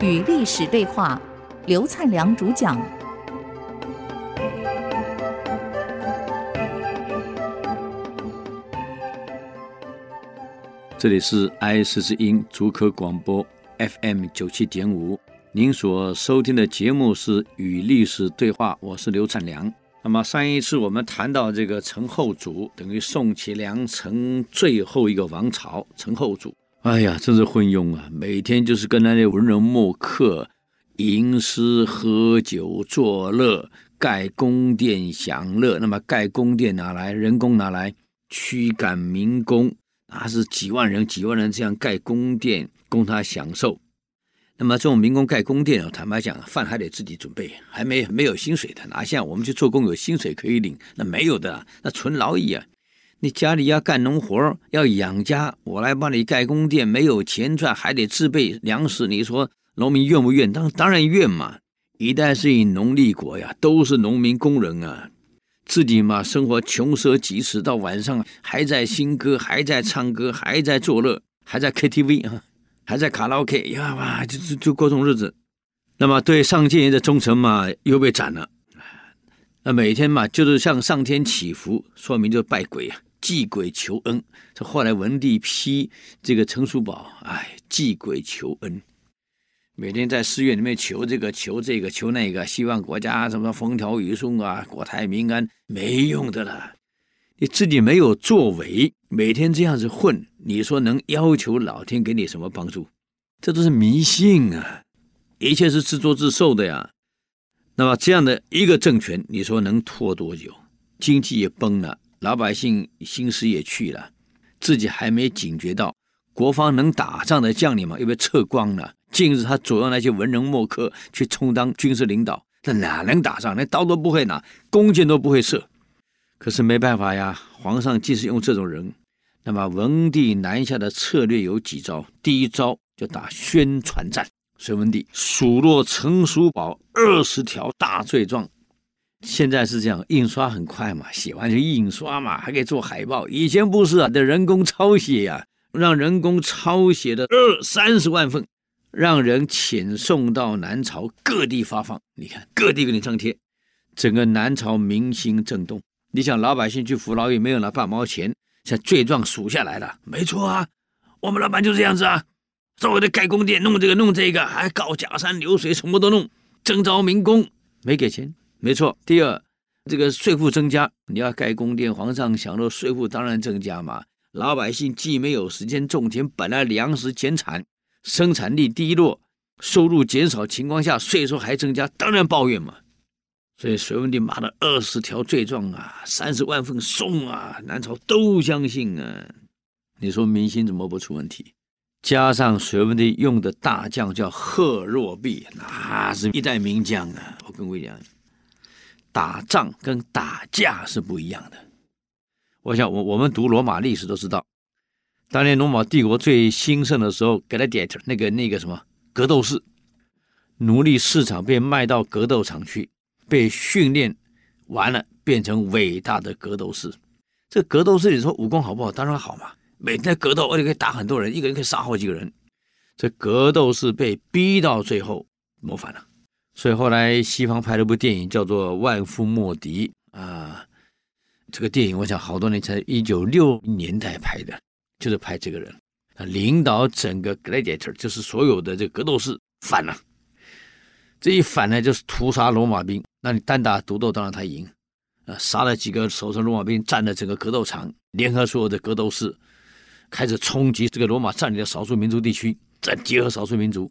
与历史对话，刘灿良主讲。这里是 I 四之音竹科广播 FM 九七点五，您所收听的节目是《与历史对话》，我是刘灿良。那么上一次我们谈到这个陈后主，等于宋齐梁陈最后一个王朝，陈后主。哎呀，真是昏庸啊！每天就是跟那些文人墨客吟诗、喝酒、作乐、盖宫殿享乐。那么盖宫殿拿来，人工拿来驱赶民工，那是几万人、几万人这样盖宫殿供他享受。那么这种民工盖宫殿，坦白讲，饭还得自己准备，还没没有薪水的，哪像我们去做工有薪水可以领？那没有的，那纯劳役啊。你家里要干农活要养家，我来帮你盖宫殿，没有钱赚，还得自备粮食。你说农民愿不愿？当当然愿嘛！一代是以农立国呀，都是农民工人啊，自己嘛生活穷奢极侈，到晚上还在新歌，还在唱歌，还在作乐，还在 KTV 啊，还在卡拉 OK 呀哇，就就就过这种日子。那么对上进人的忠诚嘛，又被斩了。那每天嘛，就是向上天祈福，说明就拜鬼啊。祭鬼求恩，这后来文帝批这个陈叔宝，哎，祭鬼求恩，每天在寺院里面求这个求这个求那个，希望国家什么风调雨顺啊，国泰民安，没用的了。你自己没有作为，每天这样子混，你说能要求老天给你什么帮助？这都是迷信啊！一切是自作自受的呀。那么这样的一个政权，你说能拖多久？经济也崩了。老百姓心思也去了，自己还没警觉到，国防能打仗的将领嘛，又被撤光了。近日他左右那些文人墨客去充当军事领导，那哪能打仗？连刀都不会拿，弓箭都不会射。可是没办法呀，皇上既是用这种人，那么文帝南下的策略有几招？第一招就打宣传战，隋文帝数落陈叔宝二十条大罪状。现在是这样，印刷很快嘛，写完就印刷嘛，还可以做海报。以前不是啊，得人工抄写呀、让人工抄写的二三十万份，让人遣送到南朝各地发放。你看，各地给你张贴，整个南朝民心震动。你想，老百姓去服劳役没有拿半毛钱，像罪状数下来了，没错啊，我们老板就这样子啊，所谓的盖宫殿，弄这个弄这个，还搞假山流水，什么都弄，征召民工，没给钱。没错，第二，这个税负增加，你要盖宫殿，皇上享乐，税负当然增加嘛。老百姓既没有时间种田，本来粮食减产，生产力低落，收入减少情况下，税收还增加，当然抱怨嘛。所以隋文帝骂了二十条罪状啊，三十万份送啊，南朝都相信啊。你说民心怎么不出问题？加上隋文帝用的大将叫贺若弼，那是一代名将啊。我跟各位讲。打仗跟打架是不一样的。我想，我我们读罗马历史都知道，当年罗马帝国最兴盛的时候，gladiator 那个那个什么格斗士，奴隶市场被卖到格斗场去，被训练完了变成伟大的格斗士。这格斗士，你说武功好不好？当然好嘛，每天格斗，而且可以打很多人，一个人可以杀好几个人。这格斗士被逼到最后谋反了。所以后来西方拍了部电影，叫做《万夫莫敌》啊。这个电影我想好多年前，一九六零年代拍的，就是拍这个人，他领导整个 gladiator，就是所有的这个格斗士反了。这一反呢，就是屠杀罗马兵。那你单打独斗，当然他赢啊，杀了几个守城罗马兵，占了整个格斗场，联合所有的格斗士，开始冲击这个罗马占领的少数民族地区，再结合少数民族。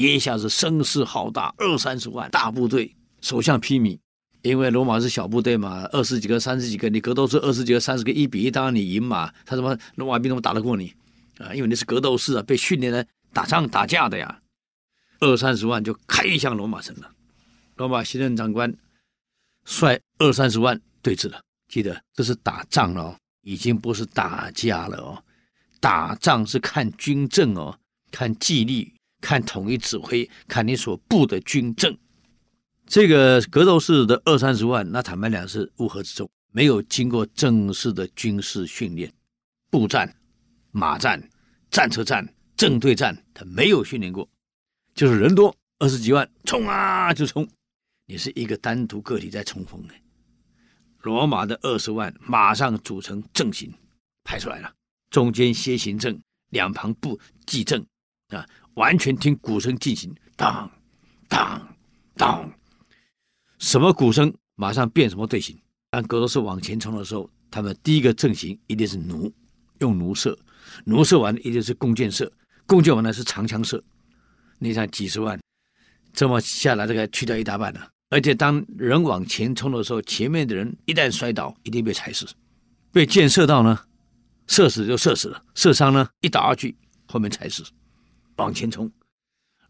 一下子声势浩大，二三十万大部队，所向披靡。因为罗马是小部队嘛，二十几个、三十几个，你格斗士二十几个、三十个，一比一，当然你赢嘛。他怎么罗马兵怎么打得过你啊？因为你是格斗士啊，被训练来打仗打架的呀。二三十万就开向罗马城了。罗马行政长官率二三十万对峙了。记得这是打仗了哦，已经不是打架了哦。打仗是看军政哦，看纪律。看统一指挥，看你所布的军政，这个格斗士的二三十万，那坦白讲是乌合之众，没有经过正式的军事训练，步战、马战、战车战、正对战，他没有训练过。就是人多二十几万，冲啊就冲，你是一个单独个体在冲锋呢。罗马的二十万马上组成阵型排出来了，中间楔形阵，两旁布骑阵啊，完全听鼓声进行，当当当，什么鼓声马上变什么队形。当格斗士往前冲的时候，他们第一个阵型一定是弩，用弩射，弩射完一定是弓箭射，弓箭完了是长枪射。你想几十万这么下来，这个去掉一大半了。而且当人往前冲的时候，前面的人一旦摔倒，一定被踩死。被箭射到呢，射死就射死了；射伤呢，一倒下去，后面踩死。往前冲，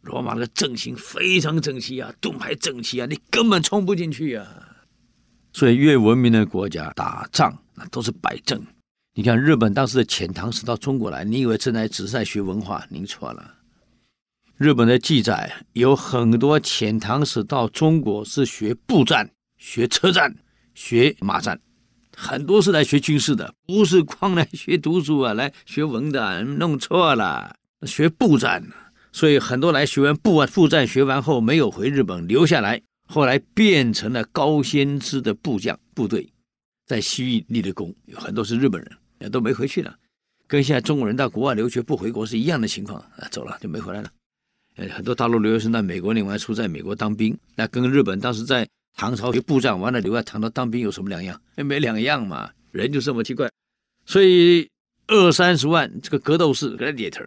罗马的阵型非常整齐啊，盾牌整齐啊，你根本冲不进去啊。所以，越文明的国家打仗那都是摆阵。你看日本当时的遣唐使到中国来，你以为正在只是在学文化？您错了。日本的记载有很多遣唐使到中国是学步战、学车战、学马战，很多是来学军事的，不是光来学读书啊，来学文的，弄错了，学步战。所以很多来学完步啊步战学完后没有回日本，留下来。后来变成了高仙芝的部将部队，在西域立了功，有很多是日本人，也都没回去了，跟现在中国人到国外留学不回国是一样的情况啊，走了就没回来了。呃，很多大陆留学生在美国另外出，在美国当兵，那跟日本当时在唐朝学部将完了留在唐朝当兵有什么两样？没两样嘛，人就这么奇怪。所以二三十万这个格斗士给他撵屯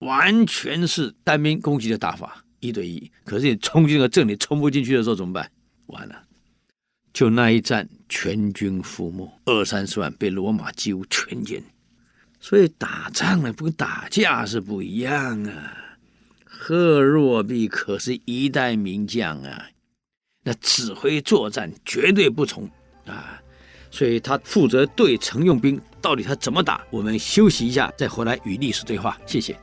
完全是单兵攻击的打法。一对一，可是你冲进了阵，里冲不进去的时候怎么办？完了，就那一战全军覆没，二三十万被罗马几乎全歼。所以打仗呢，不跟打架是不一样啊。贺若弼可是一代名将啊，那指挥作战绝对不从啊。所以他负责对程用兵，到底他怎么打？我们休息一下，再回来与历史对话。谢谢。